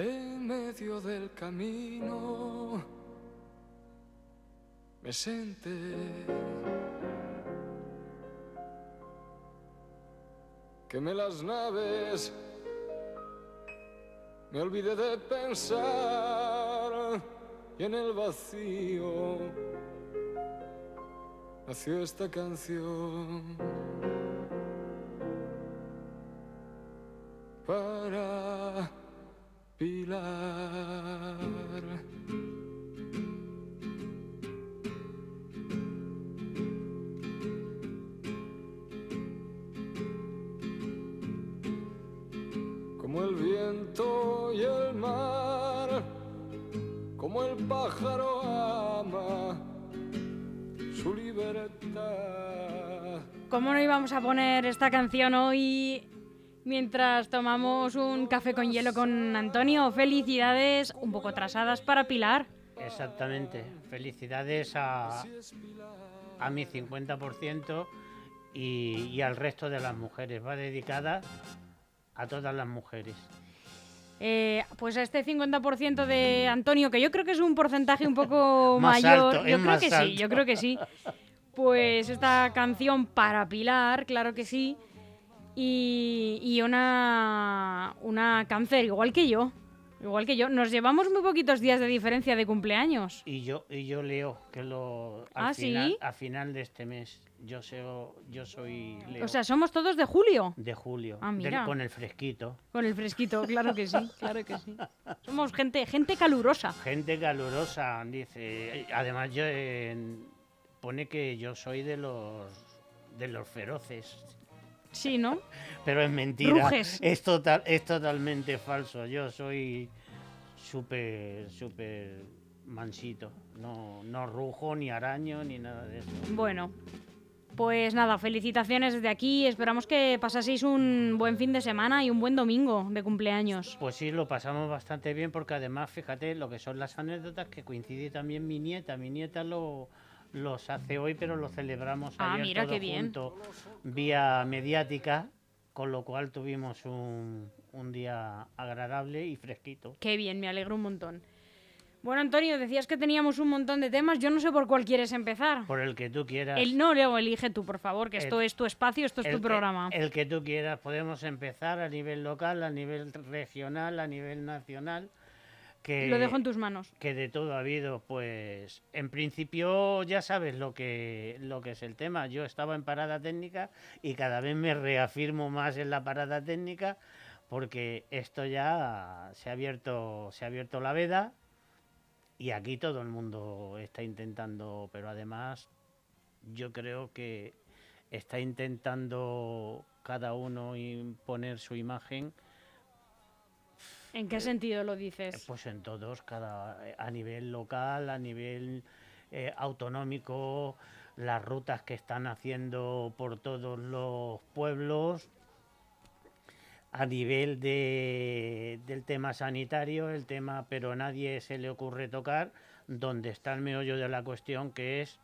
En medio del camino me senté. Quemé las naves, me olvidé de pensar y en el vacío nació esta canción. Como el pájaro ama su libertad. ¿Cómo no íbamos a poner esta canción hoy mientras tomamos un café con hielo con Antonio? Felicidades un poco atrasadas para Pilar. Exactamente. Felicidades a, a mi 50% y, y al resto de las mujeres. Va dedicada a todas las mujeres. Eh, pues a este 50% de Antonio, que yo creo que es un porcentaje un poco Más mayor. alto, yo creo que sí, yo creo que sí. Pues esta canción para Pilar, claro que sí. Y, y una, una cáncer, igual que yo. Igual que yo. Nos llevamos muy poquitos días de diferencia de cumpleaños. Y yo, y yo leo que lo al ¿Ah, final, sí? a final de este mes. Yo seo- yo soy Leo O sea, somos todos de julio. de julio. Ah, del- mira. con el fresquito. Con el fresquito, claro que sí, claro que sí. Somos gente, gente calurosa. Gente calurosa, dice. Además, yo en- pone que yo soy de los de los feroces. Sí, ¿no? Pero es mentira. Ruges. Es, total, es totalmente falso. Yo soy súper, súper mansito. No, no rujo, ni araño, ni nada de eso. Bueno, pues nada, felicitaciones desde aquí. Esperamos que pasaseis un buen fin de semana y un buen domingo de cumpleaños. Pues sí, lo pasamos bastante bien porque además, fíjate, lo que son las anécdotas que coincide también mi nieta. Mi nieta lo los hace hoy, pero lo celebramos Ah, ayer mira, todo qué bien. junto vía mediática, con lo cual tuvimos un, un día agradable y fresquito. Qué bien, me alegro un montón. Bueno, Antonio, decías que teníamos un montón de temas. Yo no sé por cuál quieres empezar. Por el que tú quieras. El no, Leo, elige tú, por favor, que esto es tu espacio, esto es tu que- programa. El que tú quieras. Podemos empezar a nivel local, a nivel regional, a nivel nacional. Que, Lo dejo en tus manos. que de todo ha habido, pues en principio ya sabes lo que, lo que es el tema. Yo estaba en parada técnica y cada vez me reafirmo más en la parada técnica porque esto ya se ha abierto, se ha abierto la veda y aquí todo el mundo está intentando, pero además yo creo que está intentando cada uno imponer su imagen ¿En qué sentido lo dices? pues en todos, cada, a nivel local, a nivel eh, autonómico, las rutas que están haciendo por todos los pueblos, a nivel de, del tema sanitario, el tema, pero a nadie se le ocurre tocar, donde está el meollo de la cuestión, que es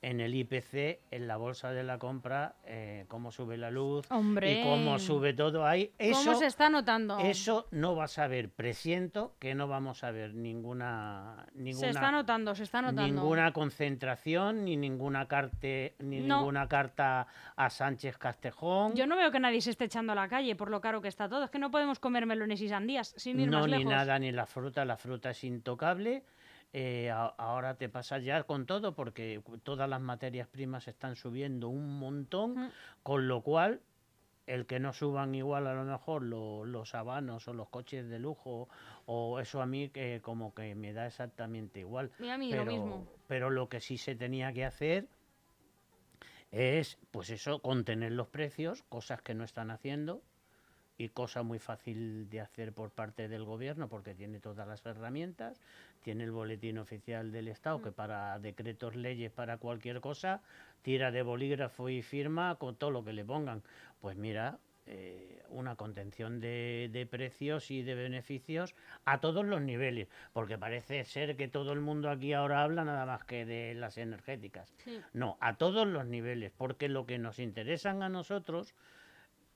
en el IPC, en la bolsa de la compra, eh, cómo sube la luz Hombre. y cómo sube todo ahí. Eso, ¿Cómo se está notando? eso no vas a ver, presiento que no vamos a ver ninguna ninguna se está notando, se está notando. ninguna concentración ni ninguna carte, ni No. ninguna carta a Sánchez Castejón. Yo no veo que nadie se esté echando a la calle por lo caro que está todo. Es que no podemos comer melones y sandías sin ir no más ni lejos. nada ni la fruta, la fruta es intocable. Eh, a- ahora te pasa ya con todo porque todas las materias primas están subiendo un montón, Mm. con lo cual el que no suban igual a lo mejor lo- los habanos o los coches de lujo o eso a mí que como que me da exactamente igual. Y a mí pero, lo mismo. pero lo que sí se tenía que hacer es, pues eso, contener los precios, cosas que no están haciendo y cosa muy fácil de hacer por parte del gobierno porque tiene todas las herramientas, tiene el boletín oficial del Estado que para decretos, leyes, para cualquier cosa, tira de bolígrafo y firma con todo lo que le pongan. Pues mira, eh, una contención de, de precios y de beneficios a todos los niveles, porque parece ser que todo el mundo aquí ahora habla nada más que de las energéticas. Sí. No, a todos los niveles, porque lo que nos interesan a nosotros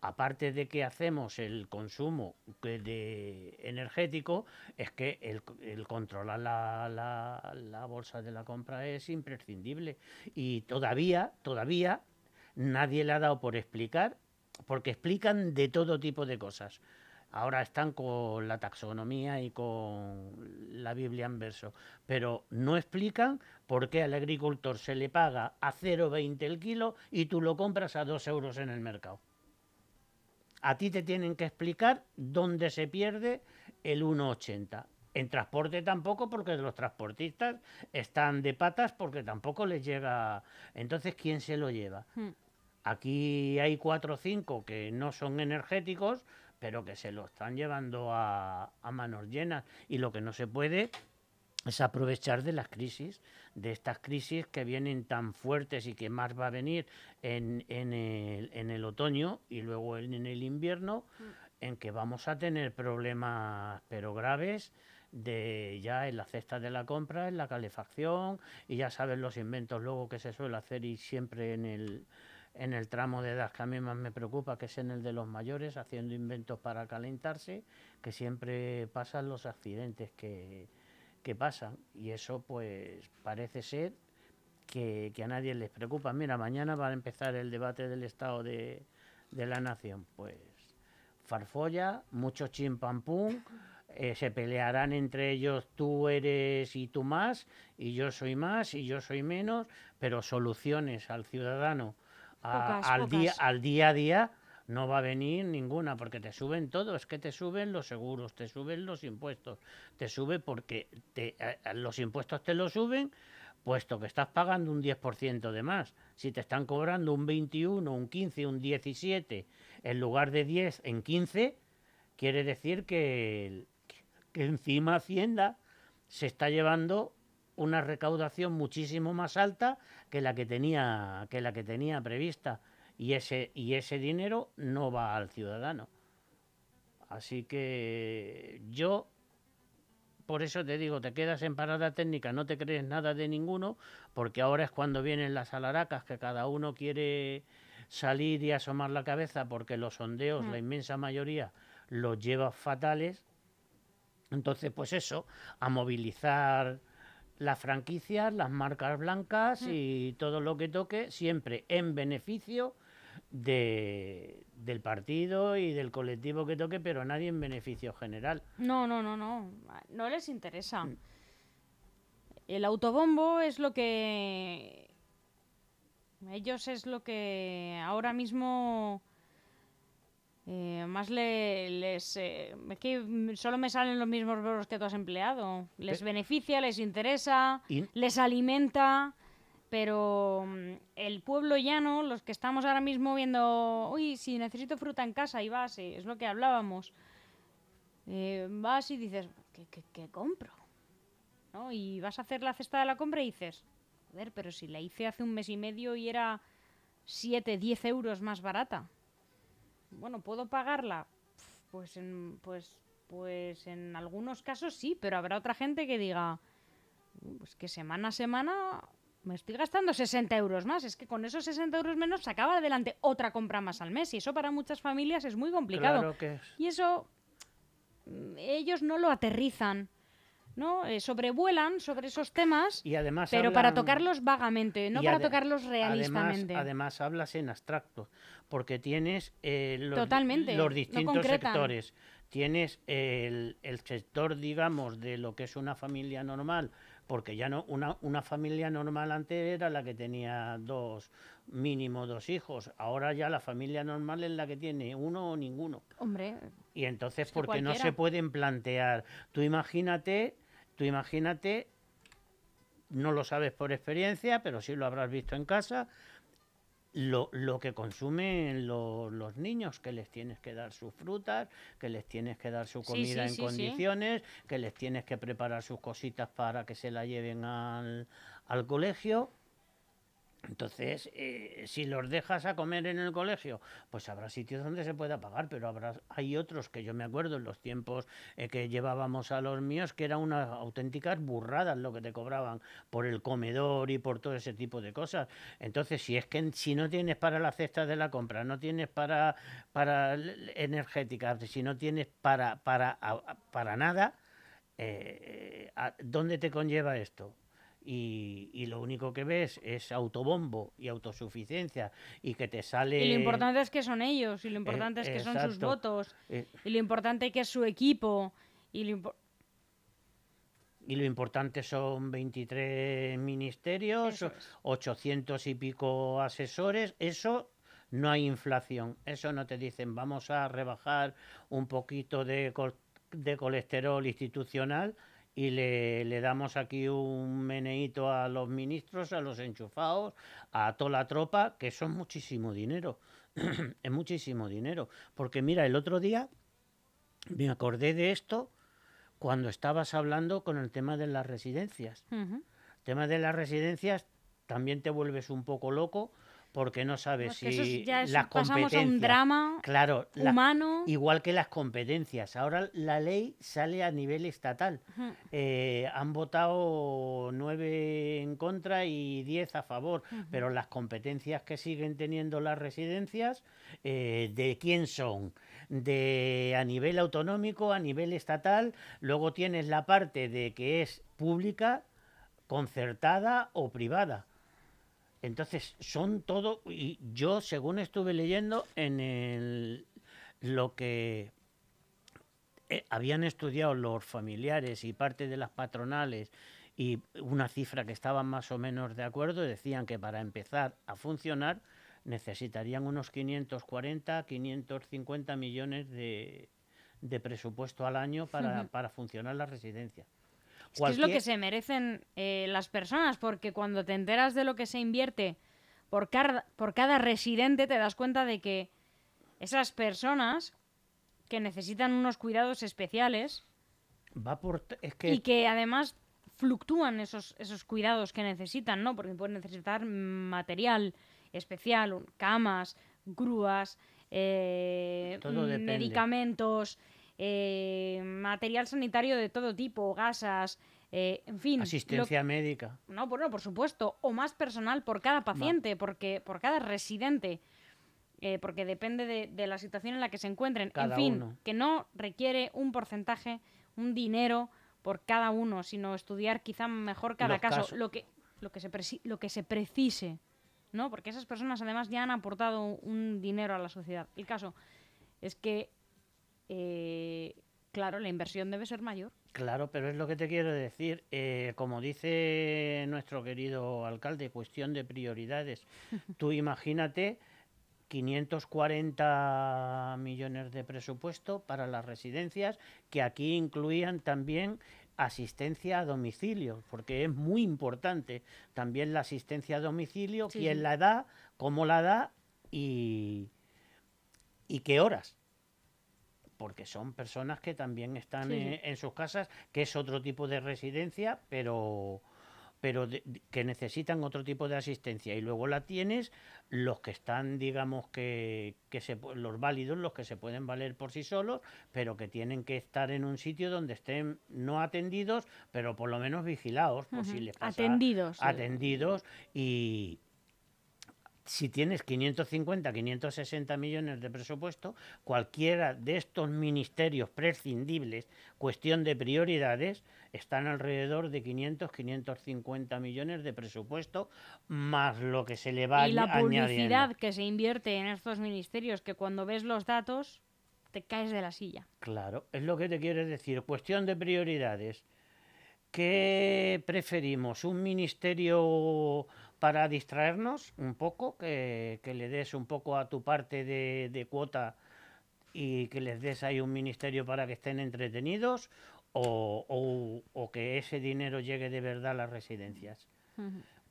aparte de que hacemos el consumo de energético, es que el, controlar la, la, la, bolsa de la compra es imprescindible. Y todavía, todavía nadie le ha dado por explicar, porque explican de todo tipo de cosas. Ahora están con la taxonomía y con la Biblia en verso, pero no explican por qué al agricultor se le paga a 0,20 el kilo y tú lo compras a 2 euros en el mercado. A ti te tienen que explicar dónde se pierde el 1,80. En transporte tampoco, porque los transportistas están de patas porque tampoco les llega. Entonces, ¿quién se lo lleva? Hmm. Aquí hay cuatro o cinco que no son energéticos, pero que se lo están llevando a, manos llenas. Y lo que no se puede es aprovechar de las crisis, de estas crisis que vienen tan fuertes y que más va a venir en, en, el, en el, otoño y luego en, en, el invierno, mm. en que vamos a tener problemas pero graves de ya en la cesta de la compra, en la calefacción y ya saben los inventos luego que se suele hacer y siempre en el en el tramo de edad que a mí más me preocupa, que es en el de los mayores, haciendo inventos para calentarse, que siempre pasan los accidentes que, que pasan. Y eso pues parece ser que, a nadie les preocupa. Mira, mañana va a empezar el debate del Estado de, de la Nación. Pues farfolla, mucho chimpampum. Eh, se pelearán entre ellos tú eres y tú más, y yo soy más y yo soy menos, pero soluciones al ciudadano al, Día, al día a día no va a venir ninguna, porque te suben todo, es que te suben los seguros, te suben los impuestos, te sube porque te, los impuestos te lo suben, puesto que estás pagando un 10% de más. Si te están cobrando un 21, un 15, un 17, en lugar de 10, en 15, quiere decir que, que encima Hacienda se está llevando una recaudación muchísimo más alta que la que tenía que la que tenía prevista y ese y ese dinero no va al ciudadano. Así que yo por eso te digo, te quedas en parada técnica, no te crees nada de ninguno, porque ahora es cuando vienen las alaracas que cada uno quiere salir y asomar la cabeza porque los sondeos, la mm. inmensa mayoría, los lleva fatales. Entonces, pues eso, a movilizar las franquicias, las marcas blancas mm. y todo lo que toque, siempre en beneficio de, del partido y del colectivo que toque, pero nadie en beneficio general. No, no, no, no. No les interesa. Mm. El autobombo es lo que. Ellos es lo que ahora mismo eh, más le, les... Eh, que solo me salen los mismos verbos que tú has empleado. Les beneficia, les interesa, les alimenta, pero mm, el pueblo llano, los que estamos ahora mismo viendo, uy, si necesito fruta en casa y vas, es lo que hablábamos, eh, vas y dices, ¿qué, compro? ¿No? Y vas a hacer la cesta de la compra y dices, joder, pero si la hice hace un mes y medio y era 7, 10 euros más barata bueno, ¿puedo pagarla? Pues en, pues, pues en algunos casos sí, pero habrá otra gente que diga, pues que semana a semana me estoy gastando 60 euros más. Es que con esos 60 euros menos se acaba adelante otra compra más al mes. Y eso para muchas familias es muy complicado. Y eso mm, ellos no lo aterrizan. ¿no? Eh, sobrevuelan sobre esos temas, y además pero para tocarlos vagamente, no para tocarlos realistamente. Además, hablas en abstracto, porque tienes eh, los, los, distintos sectores. Tienes el, el, sector, digamos, de lo que es una familia normal, porque ya no una, una familia normal antes era la que tenía dos, mínimo dos hijos. Ahora ya la familia normal es la que tiene uno o ninguno. Hombre. Y entonces, porque no se pueden plantear. Tú imagínate Tú imagínate, no lo sabes por experiencia, pero sí lo habrás visto en casa, lo, que consumen los niños, que les tienes que dar sus frutas, que les tienes que dar su comida en condiciones, que les tienes que preparar sus cositas para que se la lleven al, al colegio. Entonces, eh, si los dejas a comer en el colegio, pues habrá sitios donde se pueda pagar, pero habrá, hay otros que yo me acuerdo en los tiempos eh, que llevábamos a los míos que eran unas auténticas burradas lo que te cobraban por el comedor y por todo ese tipo de cosas. Entonces, si es que si no tienes para la cesta de la compra, no tienes para, para energética, si no tienes para, para, para nada, eh, ¿dónde te conlleva esto? Y, lo único que ves es autobombo y autosuficiencia y que te sale... Y lo importante es que son ellos, y lo importante es que son sus votos, eh. y lo importante es que es su equipo, y lo, y lo importante son 23 ministerios, 800 y pico asesores, eso no hay inflación, eso no te dicen vamos a rebajar un poquito de, de colesterol institucional, y le, le, damos aquí un meneíto a los ministros, a los enchufados, a toda la tropa, que son muchísimo dinero. es muchísimo dinero. Porque mira, el otro día me acordé de esto cuando estabas hablando con el tema de las residencias. El tema de las residencias también te vuelves un poco loco porque no sabes si las competencias. un drama claro, humano. igual que las competencias. Ahora la ley sale a nivel estatal. Eh, han votado nueve en contra y diez a favor, pero las competencias que siguen teniendo las residencias, eh, ¿de quién son? De a nivel autonómico, a nivel estatal. Luego tienes la parte de que es pública, concertada o privada entonces, son todo, y yo según estuve leyendo en el, lo que eh, habían estudiado los familiares y parte de las patronales y una cifra que estaban más o menos de acuerdo, decían que para empezar a funcionar necesitarían unos 540, 550 millones de, de presupuesto al año para, para funcionar la residencia. Es, lo que se merecen eh, las personas, porque cuando te enteras de lo que se invierte por cada, por cada residente, te das cuenta de que esas personas que necesitan unos cuidados especiales Va por y que además fluctúan esos, esos cuidados que necesitan, ¿no? Porque pueden necesitar material especial, camas, grúas, eh, medicamentos, eh, material sanitario de todo tipo, gasas, eh, en fin. Asistencia médica. No, bueno, por supuesto, o más personal por cada paciente, porque por cada residente. Eh, porque depende de, la situación en la que se encuentren. en fin, que no requiere un porcentaje, un dinero por cada uno, sino estudiar quizá mejor cada caso, lo que, lo, que se lo que se precise, ¿no? Porque esas personas además ya han aportado un dinero a la sociedad. El caso es que eh, claro, la inversión debe ser mayor. Claro, pero es lo que te quiero decir. Eh, como dice nuestro querido alcalde, cuestión de prioridades. Tú imagínate 540 millones de presupuesto para las residencias, que aquí incluían también asistencia a domicilio, porque es muy importante también la asistencia a domicilio, quién la da, cómo la da y, y qué horas porque son personas que también están en, sus casas, que es otro tipo de residencia, pero pero que necesitan otro tipo de asistencia. Y luego la tienes los que están digamos que, que se, los válidos los que se pueden valer por sí solos pero que tienen que estar en un sitio donde estén no atendidos pero por lo menos vigilados por si les pasa atendidos atendidos. Y si tienes 550, 560 millones de presupuesto, cualquiera de estos ministerios prescindibles, cuestión de prioridades, están alrededor de 500, 550 millones de presupuesto, más lo que se le va Y la publicidad que se invierte en estos ministerios, que cuando ves los datos te caes de la silla. Claro, es lo que te quiero decir. Cuestión de prioridades. ¿Qué preferimos? ¿Un ministerio para distraernos un poco, que, le des un poco a tu parte de, cuota y que les des ahí un ministerio para que estén entretenidos o, que ese dinero llegue de verdad a las residencias.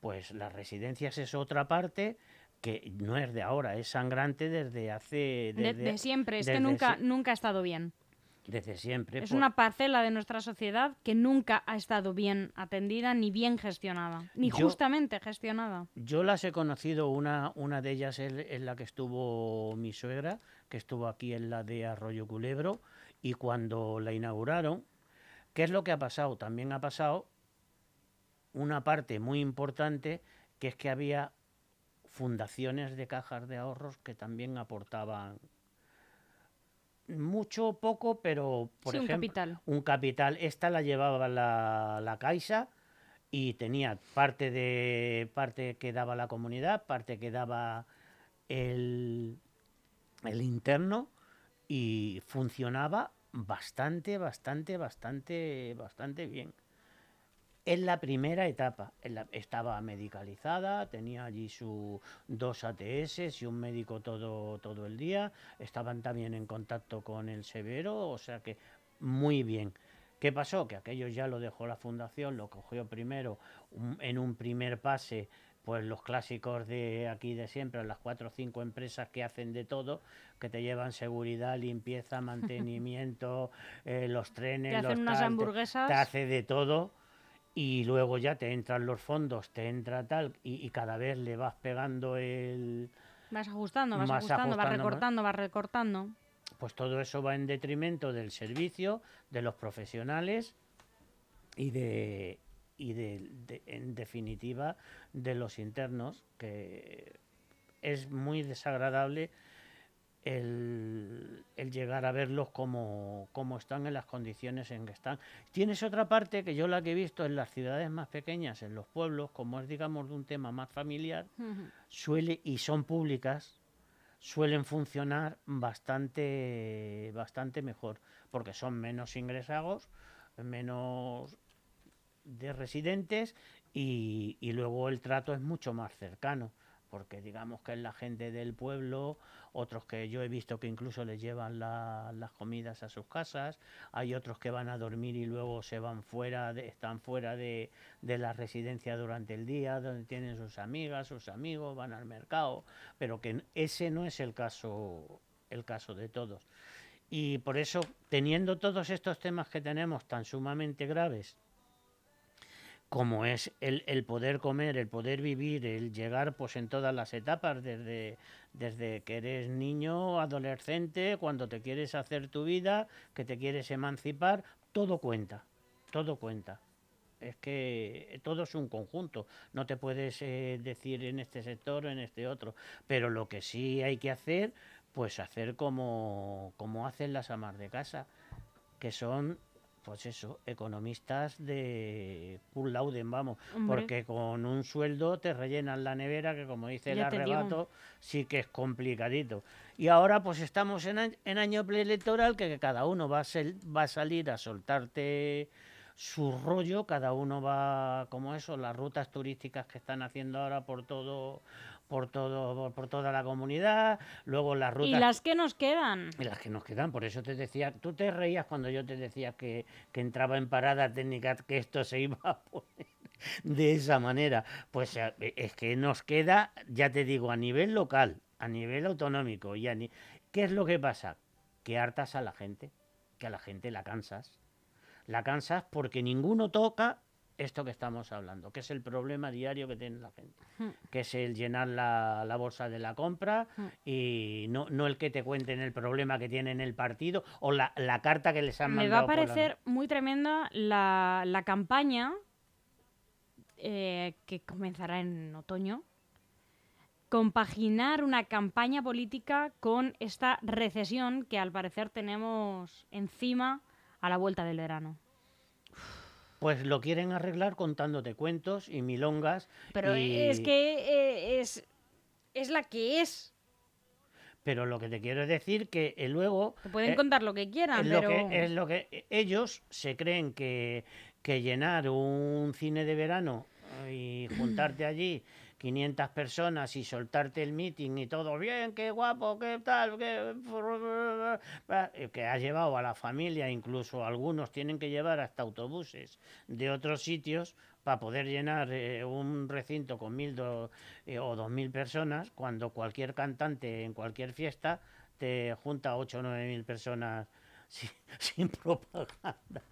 Pues las residencias es otra parte que no es de ahora, es sangrante desde hace... Desde, de, siempre, es que nunca, nunca ha estado bien. Desde siempre. Es una parcela de nuestra sociedad que nunca ha estado bien atendida ni bien gestionada, ni Yo- justamente gestionada. Yo las he conocido, una, una de ellas es, es la que estuvo mi suegra, que estuvo aquí en la de Arroyo Culebro, y cuando la inauguraron, ¿qué es lo que ha pasado? También ha pasado una parte muy importante, que es que había fundaciones de cajas de ahorros que también aportaban mucho o poco, pero por Sí, un ejemplo, capital. un capital. Esta la llevaba la, la Caixa y tenía parte de parte que daba la comunidad, parte que daba el, el interno y funcionaba bastante, bastante, bastante, bastante bien. En la primera etapa en la- estaba medicalizada, tenía allí sus dos ATS y un médico todo, todo el día, estaban también en contacto con el severo, o sea que muy bien. ¿Qué pasó? Que aquello ya lo dejó la fundación, lo cogió primero un- en un primer pase, pues los clásicos de aquí de siempre, las cuatro o cinco empresas que hacen de todo, que te llevan seguridad, limpieza, mantenimiento, eh, los trenes, Te hacen los unas hamburguesas. te hace de todo y luego ya te entran los fondos, te entra tal y, y cada vez le vas pegando el... Vas ajustando, vas ajustando, vas recortando, vas recortando. Pues todo eso va en detrimento del servicio, de los profesionales y de y de, de- en definitiva de los internos que es muy desagradable el, el llegar a verlos como, como están en las condiciones en que están. Tienes otra parte que yo la que he visto en las ciudades más pequeñas, en los pueblos, como es digamos de un tema más familiar, suele y son públicas suelen funcionar bastante bastante mejor porque son menos ingresados menos de residentes y, y luego el trato es mucho más cercano porque digamos que es la gente del pueblo otros que yo he visto que incluso les llevan la- las comidas a sus casas hay otros que van a dormir y luego se van fuera están fuera de, de la residencia durante el día donde tienen sus amigas sus amigos van al mercado pero que ese no es el caso el caso de todos. Y por eso teniendo todos estos temas que tenemos tan sumamente graves como es el, el poder comer, el poder vivir, el llegar pues en todas las etapas, desde, desde que eres niño, adolescente, cuando te quieres hacer tu vida, que te quieres emancipar, todo cuenta, todo cuenta. Es que todo es un conjunto, no te puedes eh, decir en este sector o en este otro, pero lo que sí hay que hacer, pues hacer como, como hacen las amas de casa, que son pues eso, economistas de cum laude, vamos, Hombre. porque con un sueldo te rellenan la nevera, que como dice el digo. arrebato, sí que es complicadito. Y ahora pues estamos en, en año preelectoral, que, que cada uno va a, sel- va a salir a soltarte su rollo, cada uno va, como eso, las rutas turísticas que están haciendo ahora por todo, por todo, por, toda la comunidad, luego las rutas Y las que nos quedan. y las que nos quedan, por eso te decía, tú te reías cuando yo te decía que, que entraba en parada técnica, que esto se iba a poner de esa manera. Pues eh, es que nos queda, ya te digo, a nivel local, a nivel autonómico, y a ni- ¿qué es lo que pasa? Que hartas a la gente, que a la gente la cansas. La cansas porque ninguno toca esto que estamos hablando, que es el problema diario que tiene la gente, Hmm. que es el llenar la, la bolsa de la compra Hmm. y no, no el que te cuenten el problema que tiene en el partido o la, la carta que les han Me va a mandado. la- parecer muy tremenda la, la campaña eh, que comenzará en otoño. Compaginar una campaña política con esta recesión que al parecer tenemos encima a la vuelta del verano. Pues lo quieren arreglar contándote cuentos y milongas. Pero y- es que eh, es, es la que es. Pero lo que te quiero decir que eh, luego... Te pueden eh, contar lo que quieran, es lo que es lo que eh, ellos se creen que, que llenar un cine de verano y juntarte allí 500 personas y soltarte el meeting y todo bien, qué guapo, qué tal, que has llevado a la familia, incluso algunos tienen que llevar hasta autobuses de otros sitios para poder llenar eh, un recinto con mil eh, o dos mil personas, cuando cualquier cantante en cualquier fiesta te junta ocho o nueve mil personas sin, sin propaganda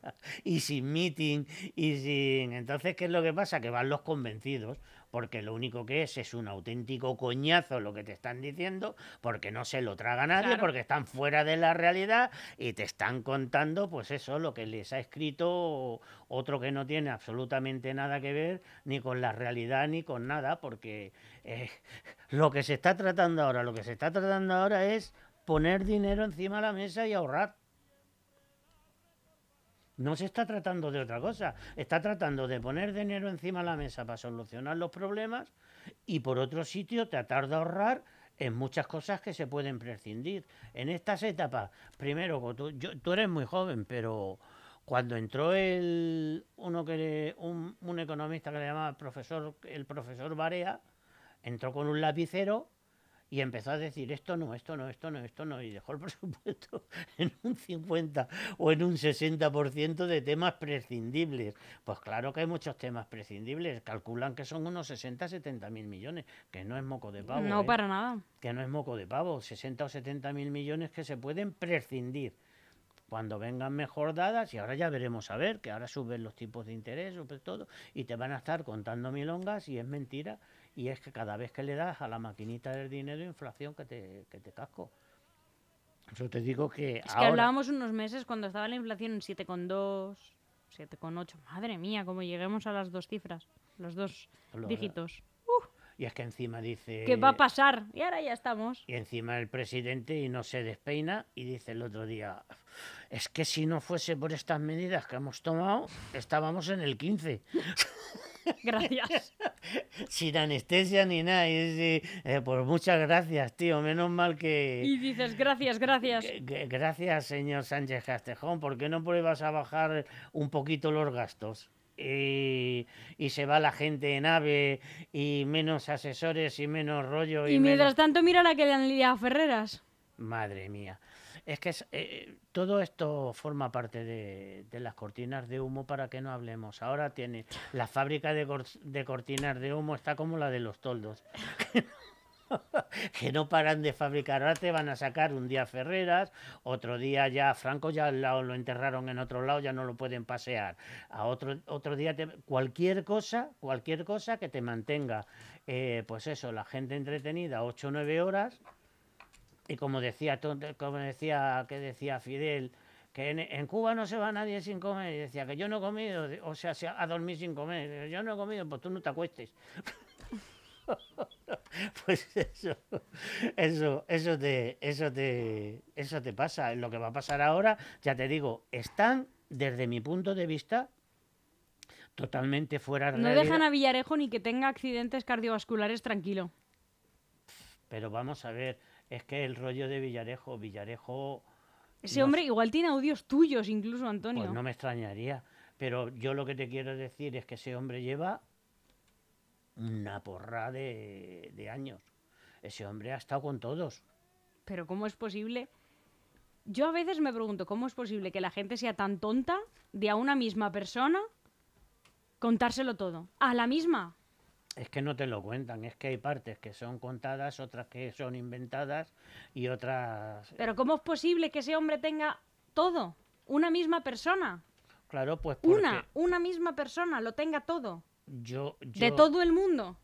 y sin meeting y sin... Entonces, ¿qué es lo que pasa? Que van los convencidos, porque lo único que es es un auténtico coñazo lo que te están diciendo, porque no se lo traga nadie, Claro. porque están fuera de la realidad y te están contando, pues eso, lo que les ha escrito otro que no tiene absolutamente nada que ver ni con la realidad ni con nada, porque eh, lo que se está tratando ahora, lo que se está tratando ahora es poner dinero encima de la mesa y ahorrar. No se está tratando de otra cosa, está tratando de poner dinero encima de la mesa para solucionar los problemas y por otro sitio tratar de ahorrar en muchas cosas que se pueden prescindir. En estas etapas, primero, tú, yo- eres muy joven, pero cuando entró el uno que un economista que le llamaba profesor, el profesor Barea, entró con un lapicero y empezó a decir esto no, esto no, esto no, esto no, y dejó el presupuesto en un 50 o en un 60% de temas prescindibles. Pues claro que hay muchos temas prescindibles, calculan que son unos 60, 70 mil millones, que no es moco de pavo. no ¿eh? para nada. que no es moco de pavo, 60 o 70 mil millones que se pueden prescindir cuando vengan mejor dadas y ahora ya veremos a ver que ahora suben los tipos de interés, sube todo y te van a estar contando milongas y es mentira y es que cada vez que le das a la maquinita del dinero inflación que te, que te casco. Eso te digo que Es que hablábamos unos meses cuando estaba la inflación en 7,2, 7,8. Madre mía, como lleguemos a las dos cifras, los dos Lo- dígitos. Y es que encima dice ¿Qué va a pasar? Y ahora ya estamos. Y encima el presidente y no se despeina y dice el otro día, es que si no fuese por estas medidas que hemos tomado, estábamos en el 15, Gracias. sin anestesia ni nada. Y dice, eh, pues muchas gracias, tío, menos mal que... Y dices, gracias, gracias. Gracias, señor Sánchez Castejón, ¿por qué no pruebas a bajar un poquito los gastos? Y, y se va la gente en AVE y menos asesores y menos rollo. Y, Y mientras menos- tanto, mira la que le han liado a Ferreras. Madre mía. Es que es- eh, todo esto forma parte de, de las cortinas de humo para que no hablemos. Ahora tiene la fábrica de, de cortinas de humo está como la de los toldos. que no paran de fabricar. Ahora te van a sacar un día Ferreras, otro día ya Franco ya lo, lo enterraron en otro lado, ya no lo pueden pasear. A otro, otro día cualquier cosa, cualquier cosa que te mantenga, eh, pues eso, la gente entretenida 8 o 9 horas y como decía, como decía, que decía Fidel, que en, en Cuba no se va nadie sin comer. Y decía que yo no he comido, o sea, se ha- a dormir sin comer. Yo no he comido, pues tú no te acuestes. pues eso, eso, eso te, eso te, eso te pasa. Lo que va a pasar ahora, ya te digo, están, desde mi punto de vista, totalmente fuera de No realidad. dejan a Villarejo ni que tenga accidentes cardiovasculares tranquilo. Pero vamos a ver, es que el rollo de Villarejo, Villarejo Ese No hombre igual tiene audios tuyos incluso, Antonio. Pues no me extrañaría. Pero yo lo que te quiero decir es que ese hombre lleva una porra de, de años. Ese hombre ha estado con todos. Pero ¿cómo es posible? Yo a veces me pregunto, ¿cómo es posible que la gente sea tan tonta de a una misma persona contárselo todo? A la misma. Es que no te lo cuentan, es que hay partes que son contadas, otras que son inventadas y otras... Pero ¿cómo es posible que ese hombre tenga todo? Una misma persona. Claro, pues porque Una, una misma persona lo tenga todo. Yo, De yo- todo el mundo.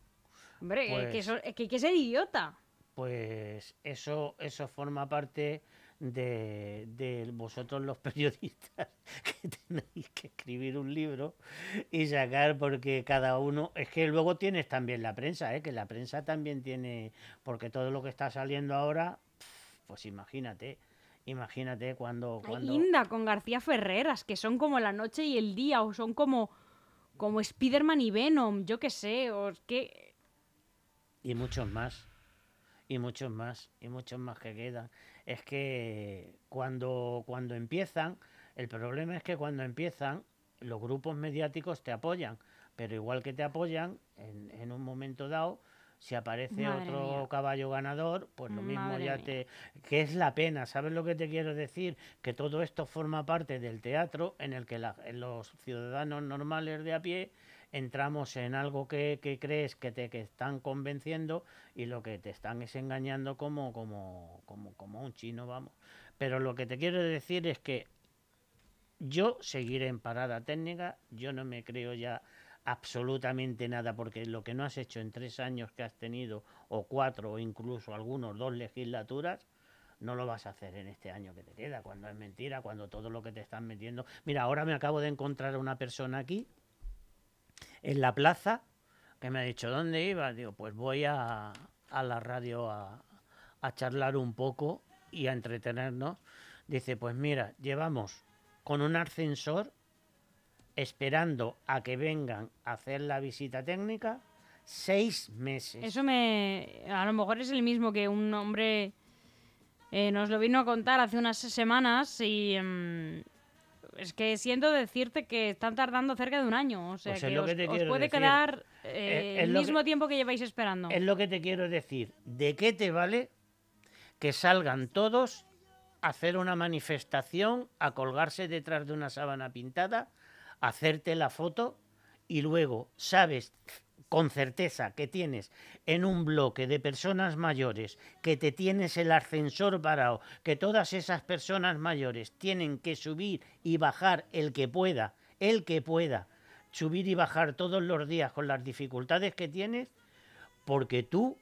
Hombre, eh, que, Pues- eso- que hay que ser idiota. Pues eso, eso forma parte de, de vosotros los periodistas que tenéis que escribir un libro y sacar porque cada uno es que luego tienes también la prensa, ¿eh? que la prensa también tiene porque todo lo que está saliendo ahora, pues imagínate, imagínate cuando cuando Inda con García Ferreras, que son como la noche y el día, o son como, como Spiderman y Venom, yo qué sé, o que... y muchos más. Y muchos más y muchos más que quedan. Es que cuando cuando empiezan el problema es que cuando empiezan los grupos mediáticos te apoyan pero igual que te apoyan en, en un momento dado si aparece Madre otro mía. caballo ganador pues lo mismo Madre ya mía. te que es la pena sabes lo que te quiero decir que todo esto forma parte del teatro en el que la- los ciudadanos normales de a pie entramos en algo que, que crees que te que están convenciendo y lo que te están es engañando como, como, como, como un chino, vamos. Pero lo que te quiero decir es que yo seguiré en parada técnica, yo no me creo ya absolutamente nada, porque lo que no has hecho en tres años que has tenido, o cuatro, o incluso algunos dos legislaturas, no lo vas a hacer en este año que te queda, cuando es mentira, cuando todo lo que te están metiendo. Mira, ahora me acabo de encontrar a una persona aquí, en la plaza, que me ha dicho, ¿dónde iba? Digo, pues voy a, a la radio a, a charlar un poco y a entretenernos. Dice, pues mira, llevamos con un ascensor esperando a que vengan a hacer la visita técnica seis meses. Eso me. A lo mejor es el mismo que un hombre. eh, nos lo vino a contar hace unas semanas y. mm, es que siento decirte que están tardando cerca de un año. O sea, Pues es que, os, que puede decir. quedar eh, Eh, es el que- mismo tiempo que lleváis esperando. Es lo que te quiero decir. ¿De qué te vale que salgan todos a hacer una manifestación, a colgarse detrás de una sábana pintada, hacerte la foto y luego sabes con certeza que tienes en un bloque de personas mayores, que te tienes el ascensor parado, que todas esas personas mayores tienen que subir y bajar el que pueda, el que pueda, subir y bajar todos los días con las dificultades que tienes, porque tú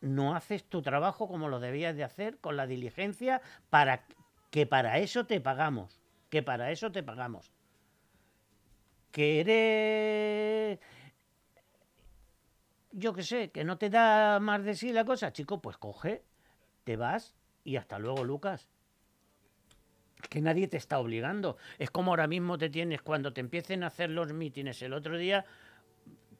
no haces tu trabajo como lo debías de hacer con la diligencia para que para eso te pagamos, que para eso te pagamos. Que eres yo qué sé, que no te da más de sí la cosa, chico, pues coge, te vas y hasta luego, Lucas. Que nadie te está obligando. Es como ahora mismo te tienes cuando te empiecen a hacer los mítines el otro día.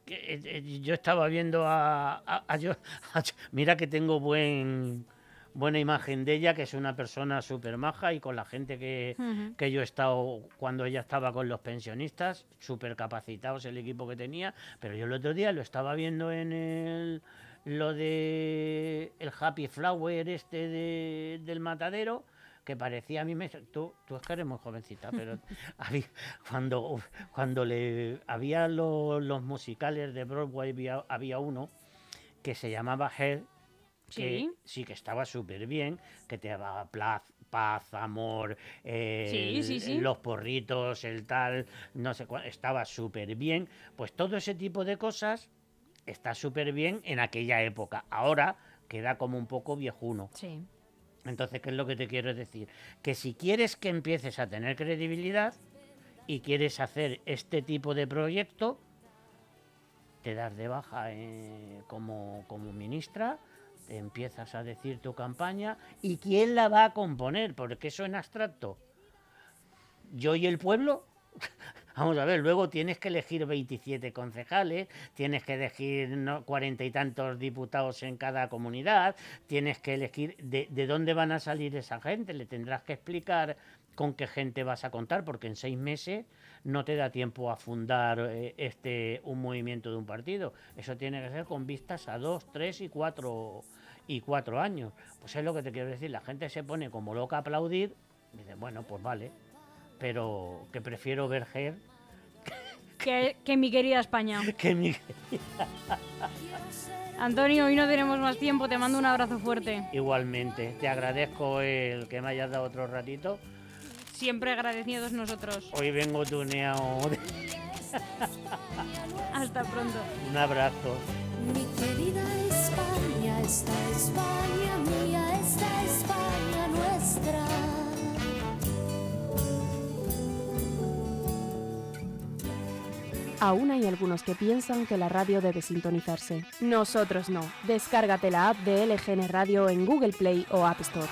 que, eh, eh, yo estaba viendo a, mira que tengo buen buena imagen de ella, que es una persona súper maja y con la gente que, que yo he estado cuando ella estaba con los pensionistas, súper capacitados el equipo que tenía, pero yo el otro día lo estaba viendo en el lo de el Happy Flower este de- del matadero que parecía a mí me tú, tú es que eres muy jovencita pero había- cuando cuando le había lo- los musicales de Broadway había, había uno que se llamaba Hair que Sí. que estaba súper bien, que te daba pla- paz, amor, eh, Sí, sí, el- sí. los porritos, el tal, no sé cuál, estaba súper bien. Pues todo ese tipo de cosas está súper bien en aquella época. Ahora queda como un poco viejuno. Sí. Entonces, ¿qué es lo que te quiero decir? Que si quieres que empieces a tener credibilidad y quieres hacer este tipo de proyecto, te das de baja eh, como, como ministra, empiezas a decir tu campaña y quién la va a componer, porque eso en abstracto. Yo y el pueblo. Vamos a ver, luego tienes que elegir 27 concejales, tienes que elegir cuarenta y tantos diputados en cada comunidad, tienes que elegir de, de dónde van a salir esa gente, le tendrás que explicar con qué gente vas a contar, porque en seis meses no te da tiempo a fundar eh, este un movimiento de un partido. Eso tiene que ser con vistas a dos, tres y cuatro y cuatro años. Pues es lo que te quiero decir. La gente se pone como loca a aplaudir. Y dice, bueno, pues vale. Pero que prefiero ver Ger Que, que mi querida España. que mi... Antonio, hoy no tenemos más tiempo. Te mando un abrazo fuerte. Igualmente, te agradezco el que me hayas dado otro ratito. Siempre agradecidos nosotros. Hoy vengo tuneado. Hasta pronto. Un abrazo. Mi querida España, esta España mía, esta España nuestra. Aún hay algunos que piensan que la radio debe sintonizarse. Nosotros no. Descárgate la app de LGN Radio en Google Play o App Store.